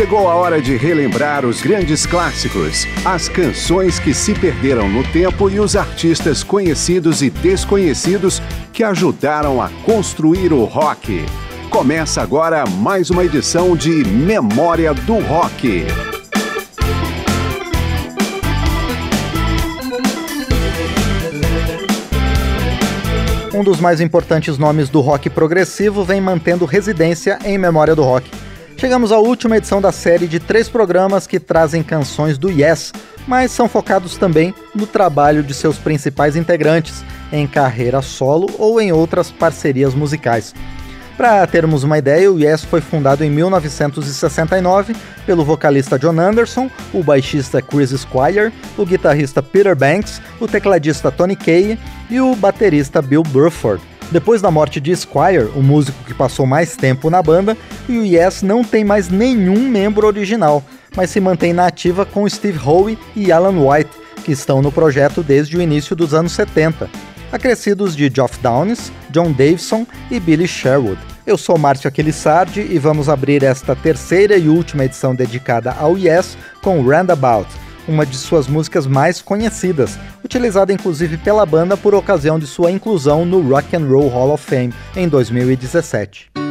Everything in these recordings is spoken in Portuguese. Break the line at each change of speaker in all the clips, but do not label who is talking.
Chegou a hora de relembrar os grandes clássicos, as canções que se perderam no tempo e os artistas conhecidos e desconhecidos que ajudaram a construir o rock. Começa agora mais uma edição de Memória do Rock.
Um dos mais importantes nomes do rock progressivo vem mantendo residência em Memória do Rock. Chegamos à última edição da série de três programas que trazem canções do Yes, mas são focados também no trabalho de seus principais integrantes, em carreira solo ou em outras parcerias musicais. Para termos uma ideia, o Yes foi fundado em 1969 pelo vocalista John Anderson, o baixista Chris Squire, o guitarrista Peter Banks, o tecladista Tony Kaye e o baterista Bill Burford. Depois da morte de Squire, o músico que passou mais tempo na banda, o Yes não tem mais nenhum membro original, mas se mantém na ativa com Steve Howe e Alan White, que estão no projeto desde o início dos anos 70, acrescidos de Geoff Downes, John Davison e Billy Sherwood. Eu sou Márcio Aquilissardi e vamos abrir esta terceira e última edição dedicada ao Yes com Roundabout, uma de suas músicas mais conhecidas, utilizada inclusive pela banda por ocasião de sua inclusão no Rock and Roll Hall of Fame em 2017.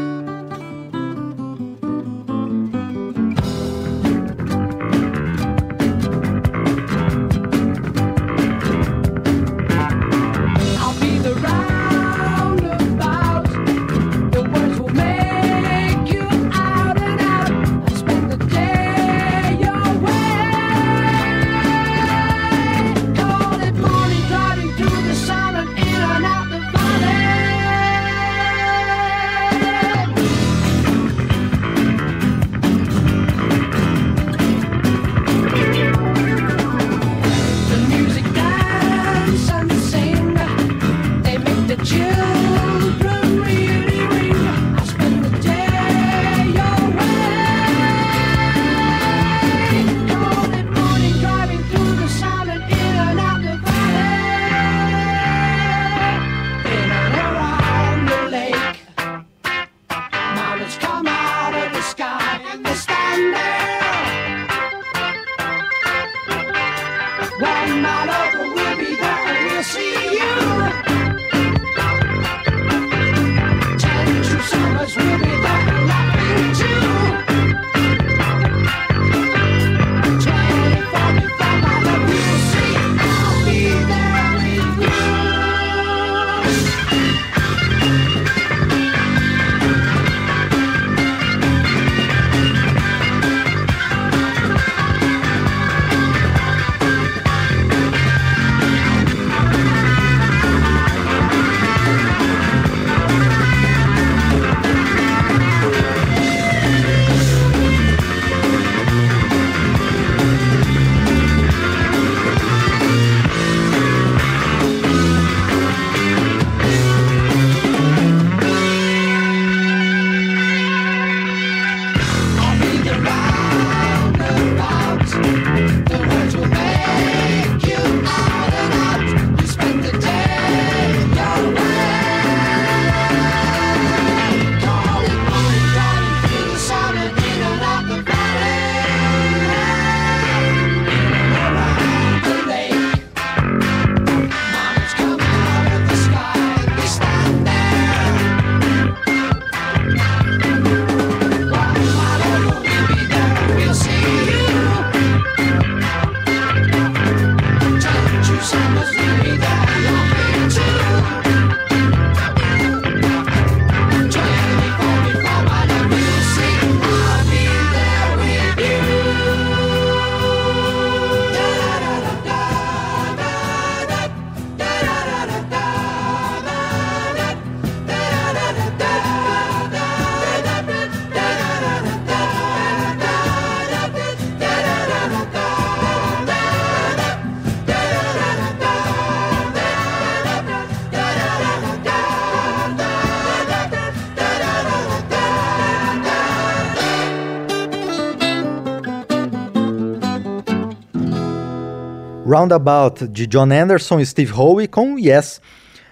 Roundabout de John Anderson e Steve Howe com Yes.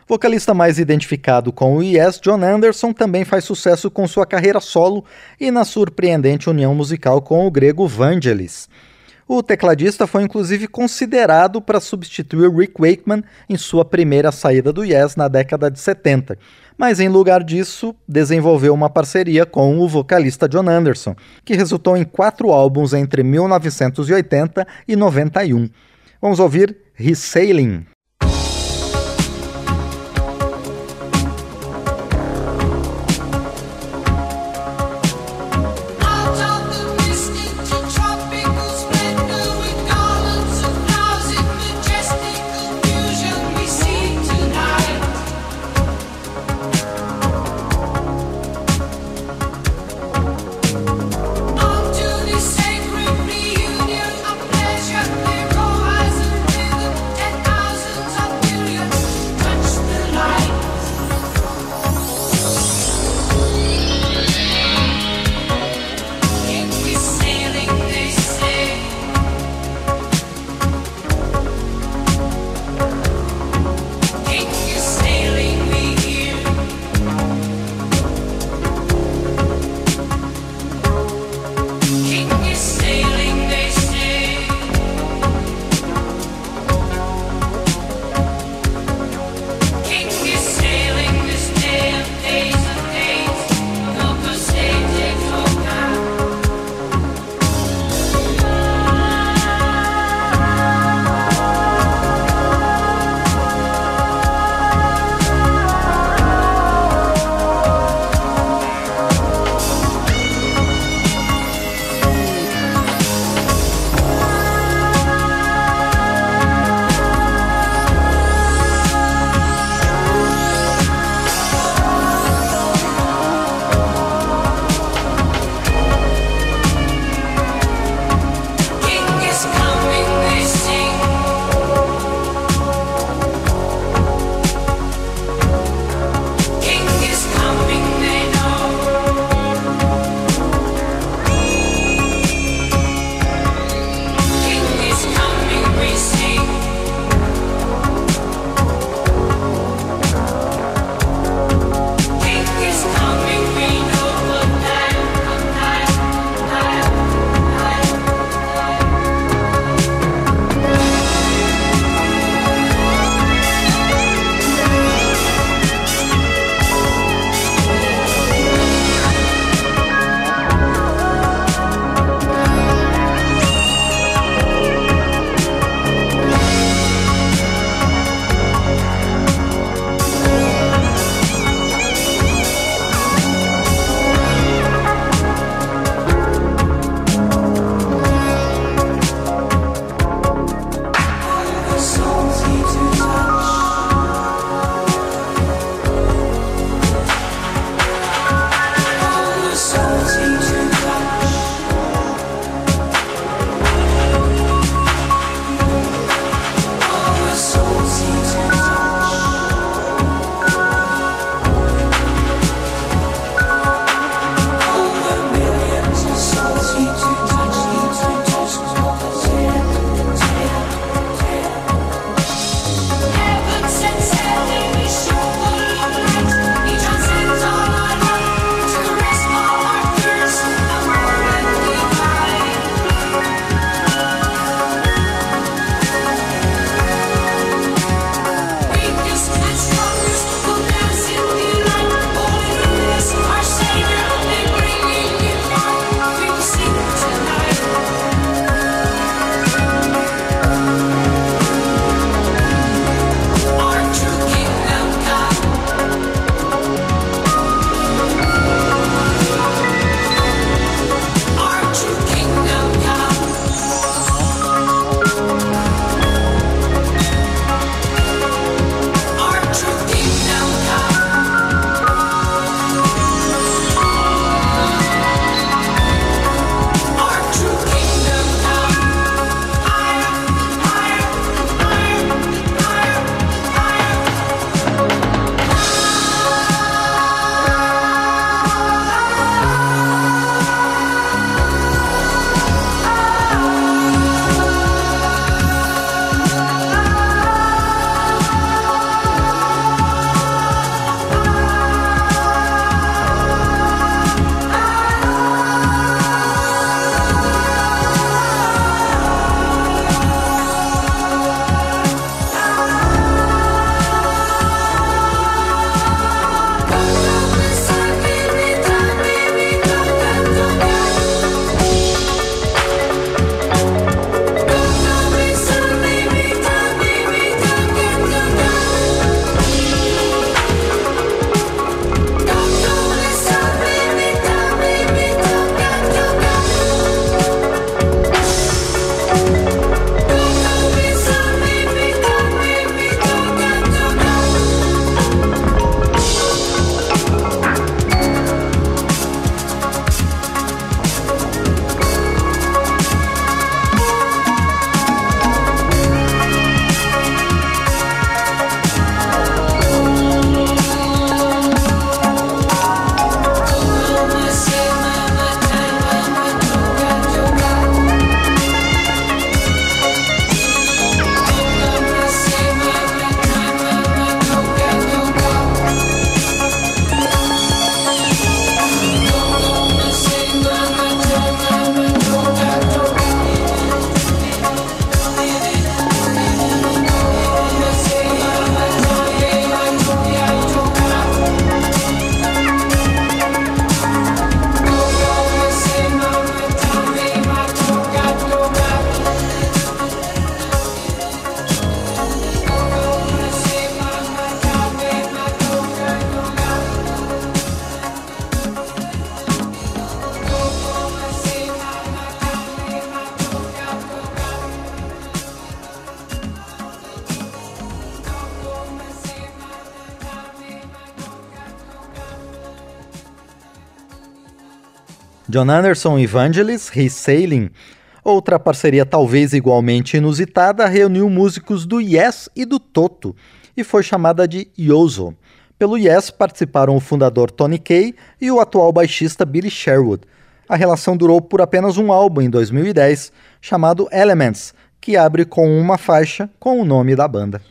Vocalista mais identificado com o Yes, John Anderson também faz sucesso com sua carreira solo e na surpreendente união musical com o grego Vangelis. O tecladista foi inclusive considerado para substituir Rick Wakeman em sua primeira saída do Yes na década de 70, mas em lugar disso desenvolveu uma parceria com o vocalista John Anderson, que resultou em quatro álbuns entre 1980 e 91. Vamos ouvir He's John Anderson e Vangelis, He's Sailing. Outra parceria talvez igualmente inusitada reuniu músicos do Yes e do Toto e foi chamada de Yozo. Pelo Yes participaram o fundador Tony Kaye e o atual baixista Billy Sherwood. A relação durou por apenas um álbum em 2010, chamado Elements, que abre com uma faixa com o nome da banda.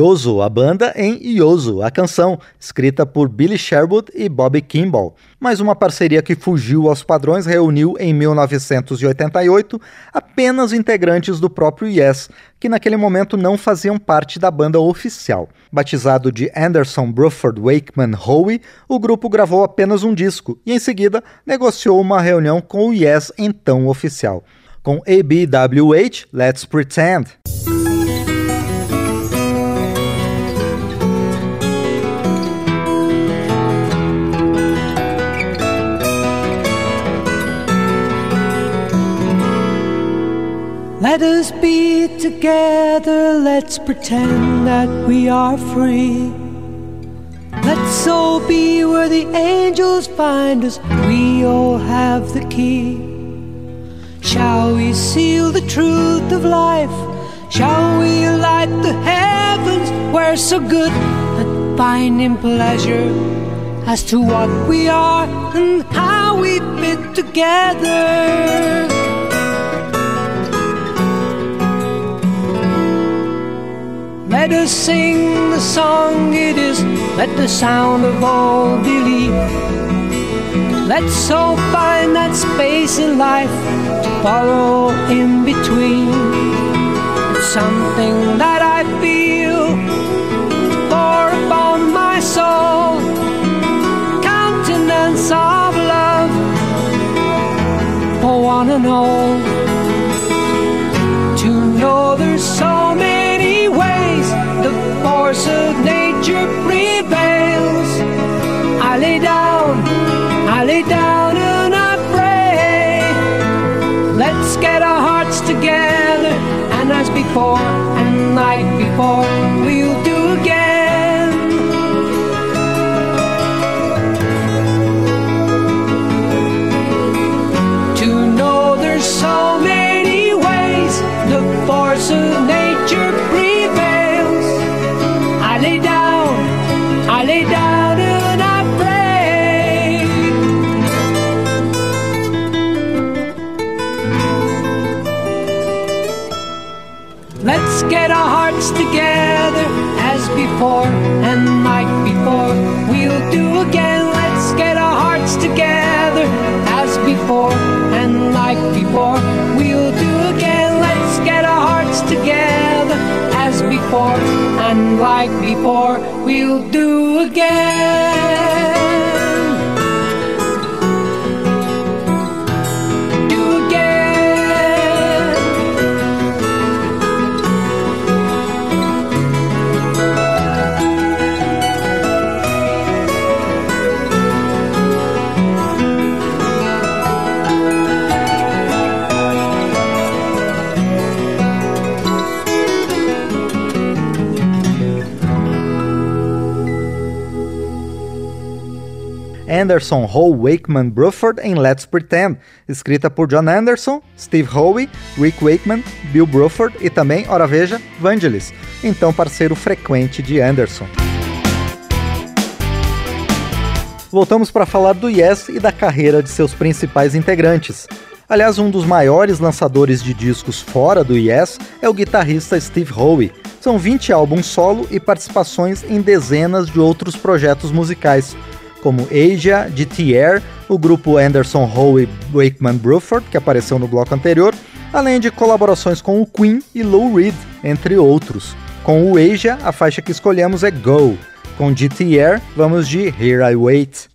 Yoso, a banda, em Yoso, a canção, escrita por Billy Sherwood e Bobby Kimball. Mas uma parceria que fugiu aos padrões reuniu em 1988 apenas integrantes do próprio Yes, que naquele momento não faziam parte da banda oficial. Batizado de Anderson Bruford Wakeman Howe, o grupo gravou apenas um disco e em seguida negociou uma reunião com o Yes então oficial. Com ABWH, Let's Pretend.
Together, let's pretend that we are free. Let's all be where the angels find us, we all have the key. Shall we seal the truth of life? Shall we light the heavens? We're so good at finding pleasure as to what we are and how we fit together. Let us sing the song it is, let the sound of all believe. Let's all find that space in life to follow in between. It's something that I feel pour upon my soul. Countenance of love for one and all. To know there's so many force of nature prevails. I lay down, I lay down and I pray. Let's get our hearts together, and as before, and like before, we'll do again. To know there's so many ways the force of Let's get our hearts together as before and like before. We'll do again. Let's get our hearts together as before and like before. We'll do again. Let's get our hearts together as before and like before. We'll do again.
Anderson, Howe, Wakeman, Bruford em Let's Pretend, escrita por John Anderson, Steve Howe, Rick Wakeman, Bill Bruford e também, ora veja, Vangelis, então parceiro frequente de Anderson. Voltamos para falar do Yes e da carreira de seus principais integrantes. Aliás, um dos maiores lançadores de discos fora do Yes é o guitarrista Steve Howe. São 20 álbuns solo e participações em dezenas de outros projetos musicais, como Asia, GTR, o grupo Anderson Howe Wakeman Bruford, que apareceu no bloco anterior, além de colaborações com o Queen e Lou Reed, entre outros. Com o Asia, a faixa que escolhemos é Go. Com GTR, vamos de Here I Wait.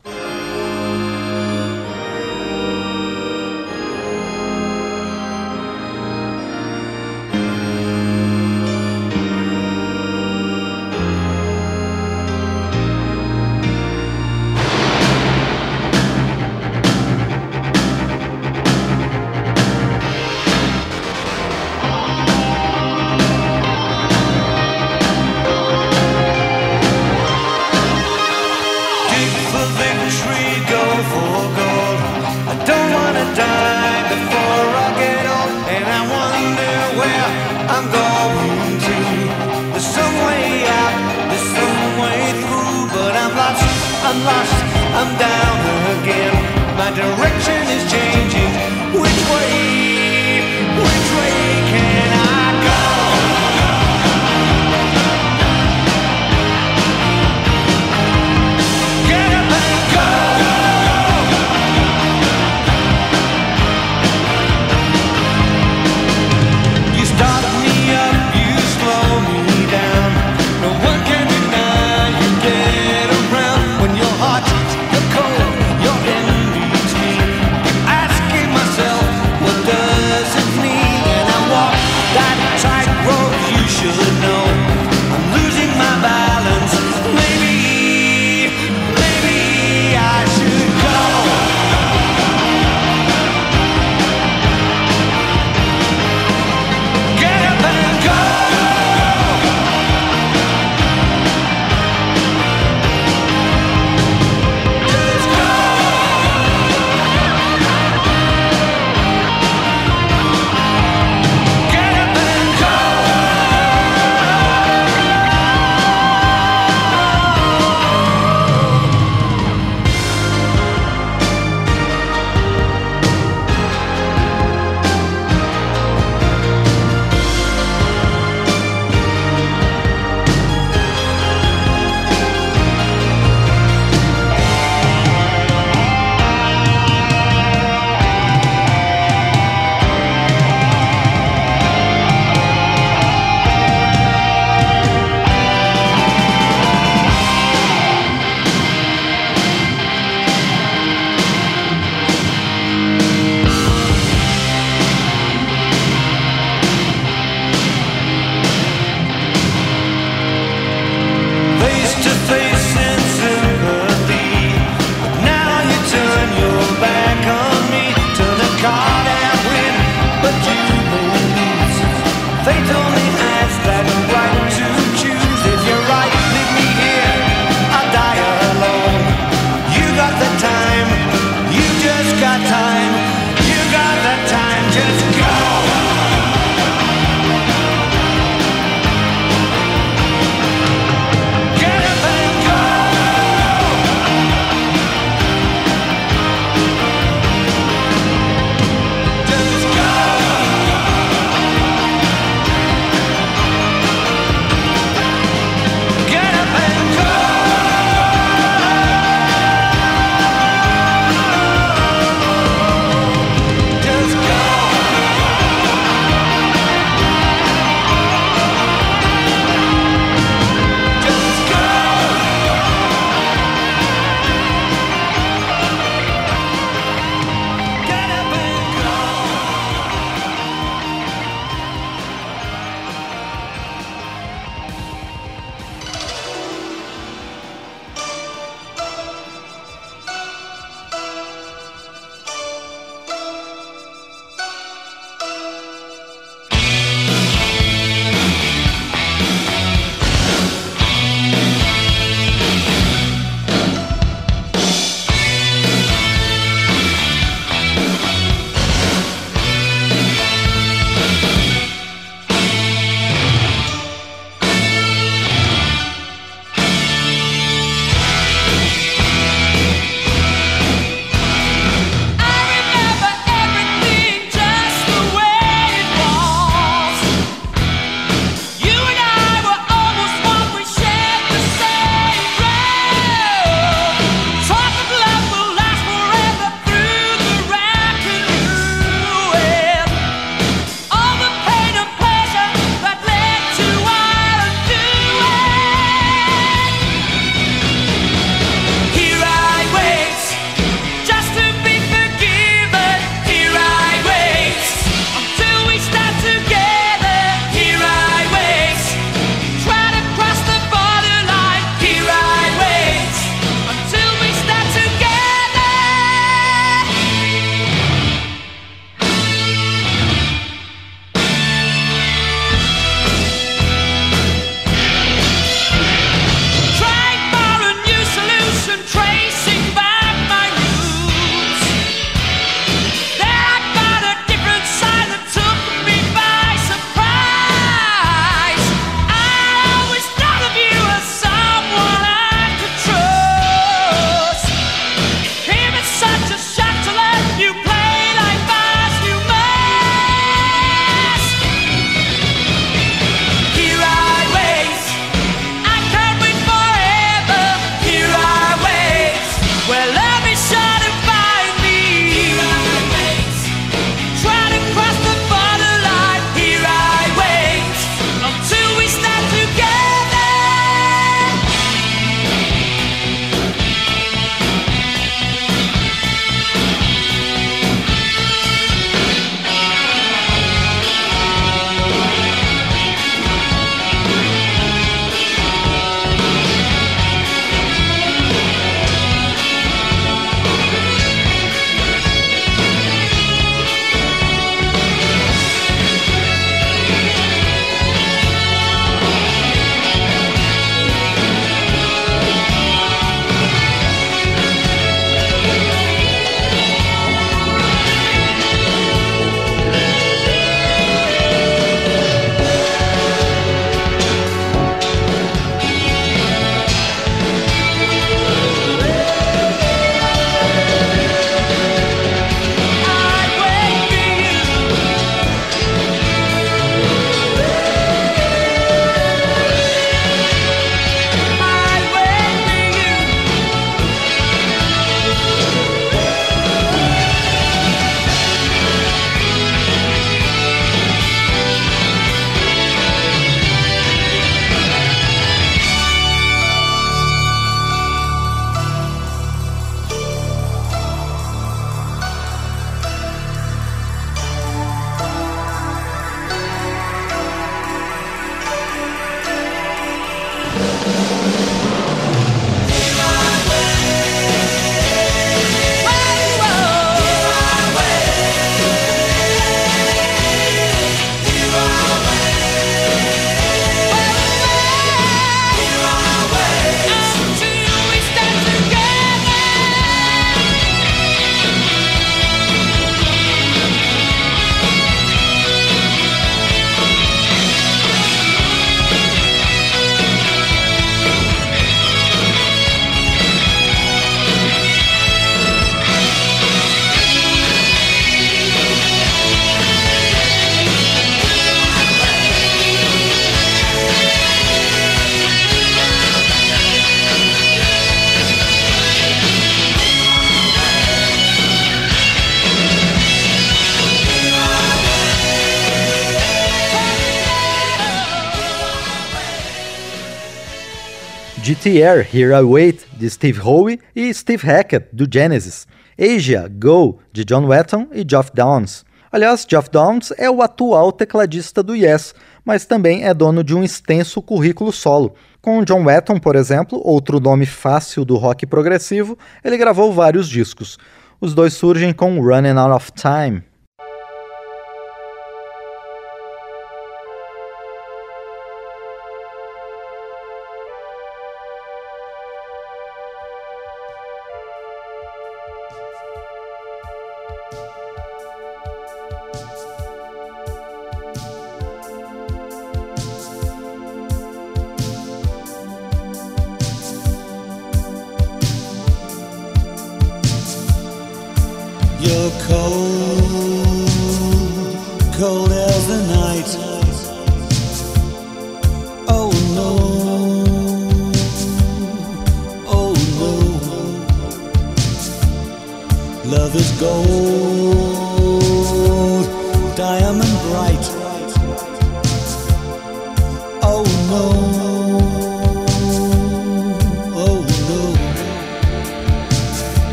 GTR Here I Wait, de Steve Howe e Steve Hackett, do Genesis. Asia Go, de John Wetton e Geoff Downs. Aliás, Geoff Downs é o atual tecladista do Yes, mas também é dono de um extenso currículo solo. Com John Wetton, por exemplo, outro nome fácil do rock progressivo, ele gravou vários discos. Os dois surgem com Running Out of Time.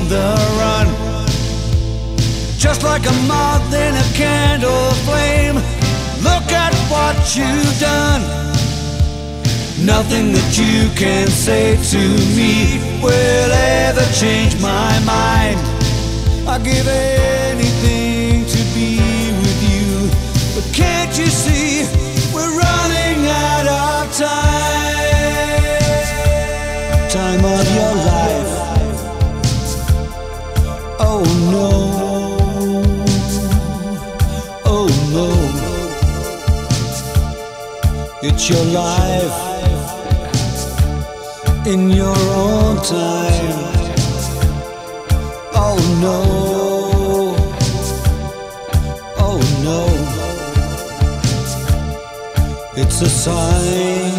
on the run. Just like a moth in a candle flame, look at what you've done. Nothing that you can say to me will ever change my mind. I give it. It's your life in your own time. Oh no. Oh no. It's a sign,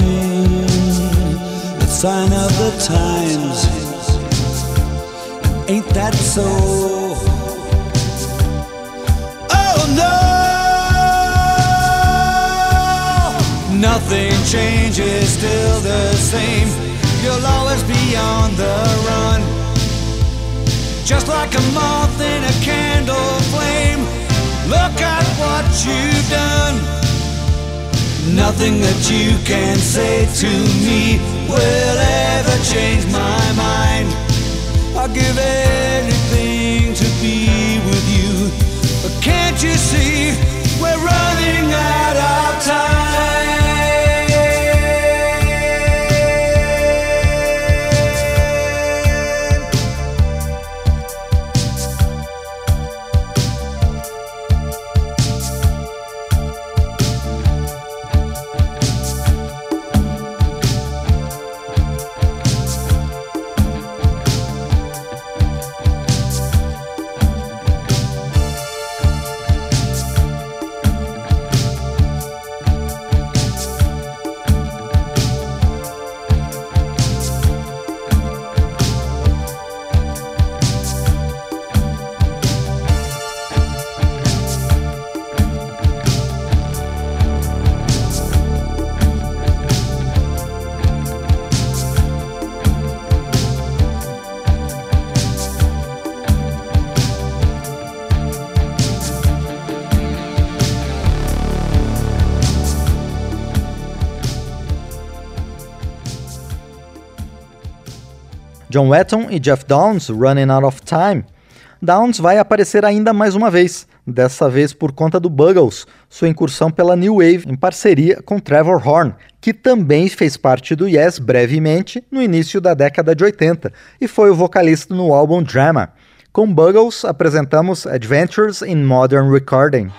a sign of the times. Ain't that so? Nothing changes, still the same. You'll always be on the run. Just like a moth in a candle flame. Look at what you've done. Nothing that you can say to me will ever change my mind. I'll give anything to be with you. But can't you see we're running out of time?
John Wetton e Jeff Downs, Running Out of Time. Downs vai aparecer ainda mais uma vez, dessa vez por conta do Buggles, sua incursão pela New Wave em parceria com Trevor Horn, que também fez parte do Yes brevemente no início da década de 80 e foi o vocalista no álbum Drama. Com Buggles apresentamos Adventures in Modern Recording.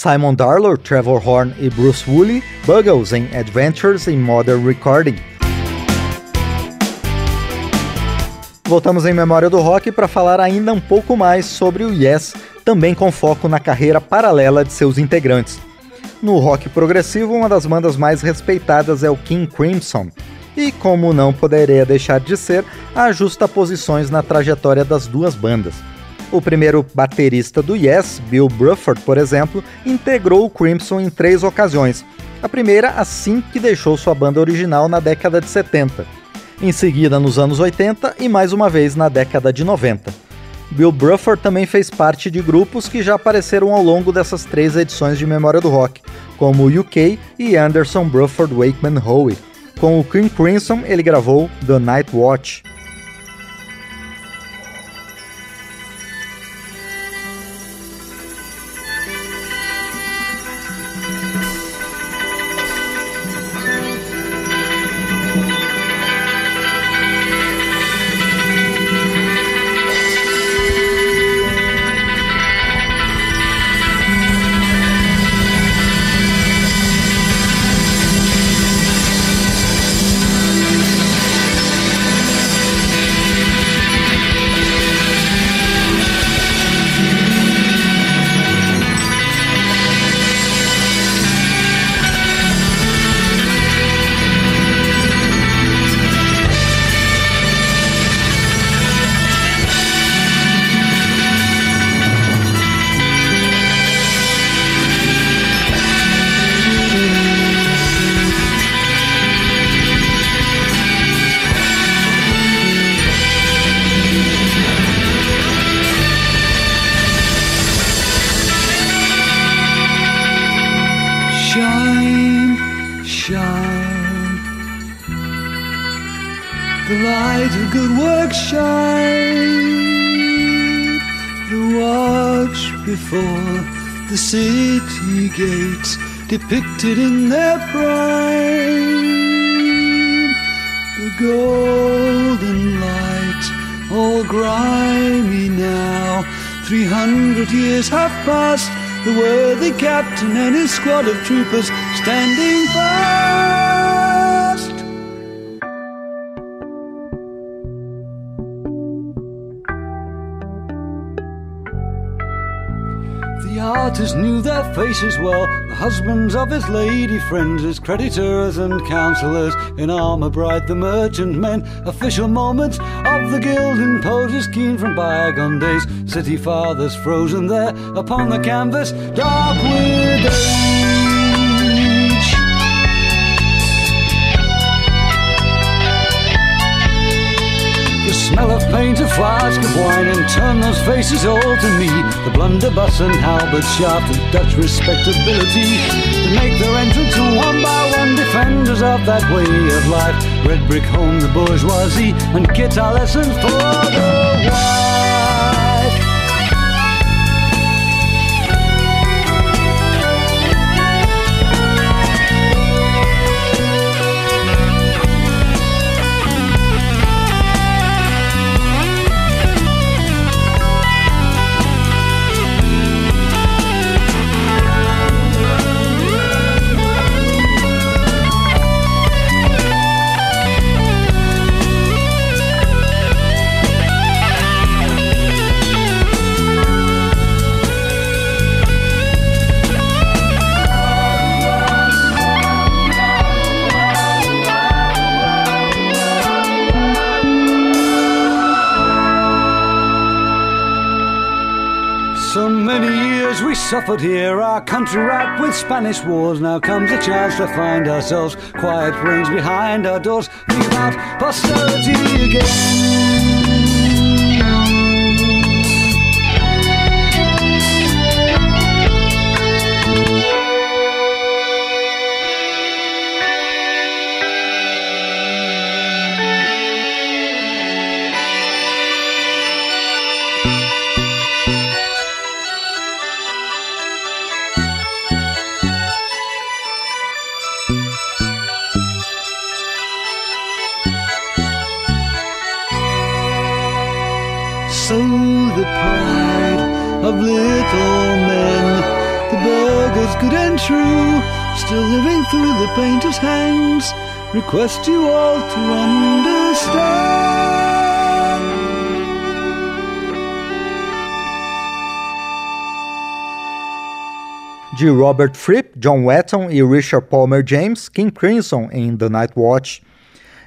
Simon Darlow, Trevor Horn e Bruce Woolley, Buggles em Adventures in Modern Recording. Voltamos em Memória do Rock para falar ainda um pouco mais sobre o Yes, também com foco na carreira paralela de seus integrantes. No rock progressivo, uma das bandas mais respeitadas é o King Crimson, e como não poderia deixar de ser, há justaposições na trajetória das duas bandas. O primeiro baterista do Yes, Bill Bruford, por exemplo, integrou o Crimson em três ocasiões. A primeira assim que deixou sua banda original na década de 70. Em seguida, nos anos 80 e mais uma vez na década de 90. Bill Bruford também fez parte de grupos que já apareceram ao longo dessas três edições de Memória do Rock, como o UK e Anderson Bruford Wakeman Howe. Com o King Crimson, ele gravou The Night Watch.
Golden light, all grimy now. Three hundred years have passed, the worthy captain and his squad of troopers standing fast. The artist knew their faces well, husbands of his lady friends, his creditors and counsellors, in armour bright, the merchant men, official moments of the guild imposers keen from bygone days, city fathers frozen there upon the canvas, dark with smell of paint, a flask of wine, and turn those faces all to me. The blunderbuss and halberd shaft of Dutch respectability that make their entrance one by one defenders of that way of life. Red brick home, the bourgeoisie, and guitar lessons for the wife. Suffered here, our country racked with Spanish wars. Now comes a chance to find ourselves quiet range behind our doors. Think about posterity again. Request you all to understand.
de Robert Fripp, John Wetton e Richard Palmer James, King Crimson em The Night Watch.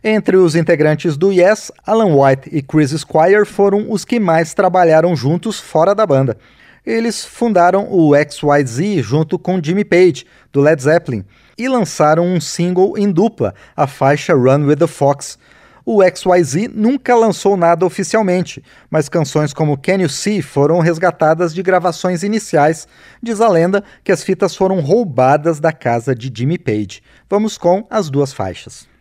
Entre os integrantes do Yes, Alan White e Chris Squire foram os que mais trabalharam juntos fora da banda. Eles fundaram o XYZ junto com Jimmy Page, do Led Zeppelin, e lançaram um single em dupla, a faixa Run with the Fox. O XYZ nunca lançou nada oficialmente, mas canções como Can You See foram resgatadas de gravações iniciais. Diz a lenda que as fitas foram roubadas da casa de Jimmy Page. Vamos com as duas faixas.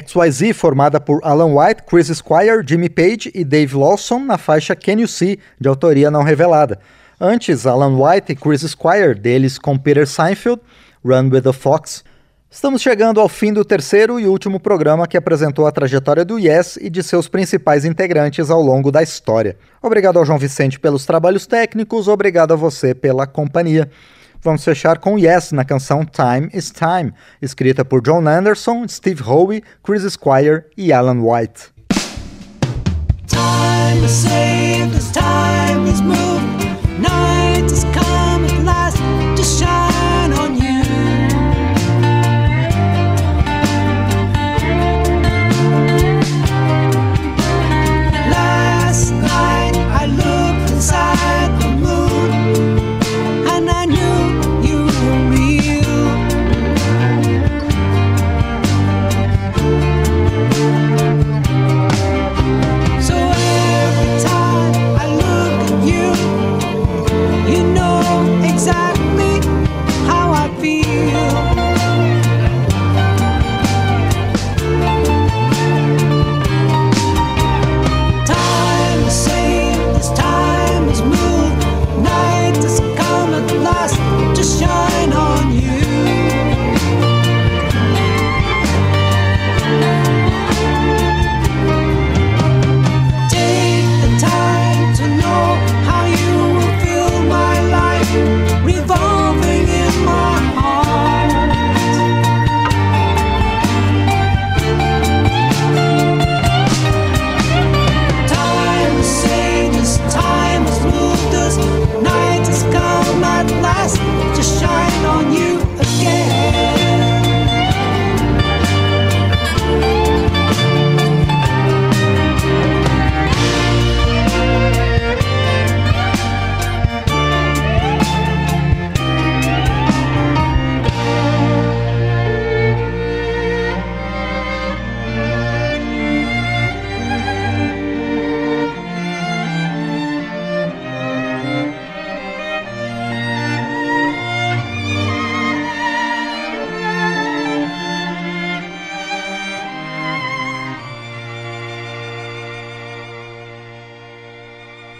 XYZ, formada por Alan White, Chris Squire, Jimmy Page e Dave Lawson, na faixa Can You See, de autoria não revelada. Antes, Alan White e Chris Squire, deles com Peter Seinfeld, Run with the Fox. Estamos chegando ao fim do terceiro e último programa que apresentou a trajetória do Yes e de seus principais integrantes ao longo da história. Obrigado ao João Vicente pelos trabalhos técnicos, obrigado a você pela companhia. Vamos fechar com Yes na canção Time is Time, escrita por John Anderson, Steve Howe, Chris Squire e Alan White.
Time is saved time is moved. Night has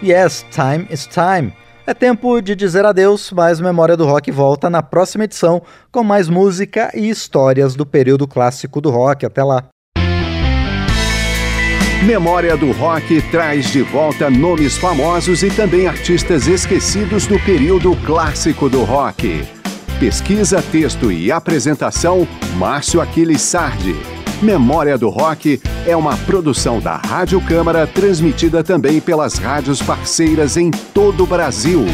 Yes, time is time. É tempo de dizer adeus, mas Memória do Rock volta na próxima edição com mais música e histórias do período clássico do rock. Até lá.
Memória do Rock traz de volta nomes famosos e também artistas esquecidos do período clássico do rock. Pesquisa, texto e apresentação, Márcio Aquiles Sardi. Memória do Rock é uma produção da Rádio Câmara, transmitida também pelas rádios parceiras em todo o Brasil.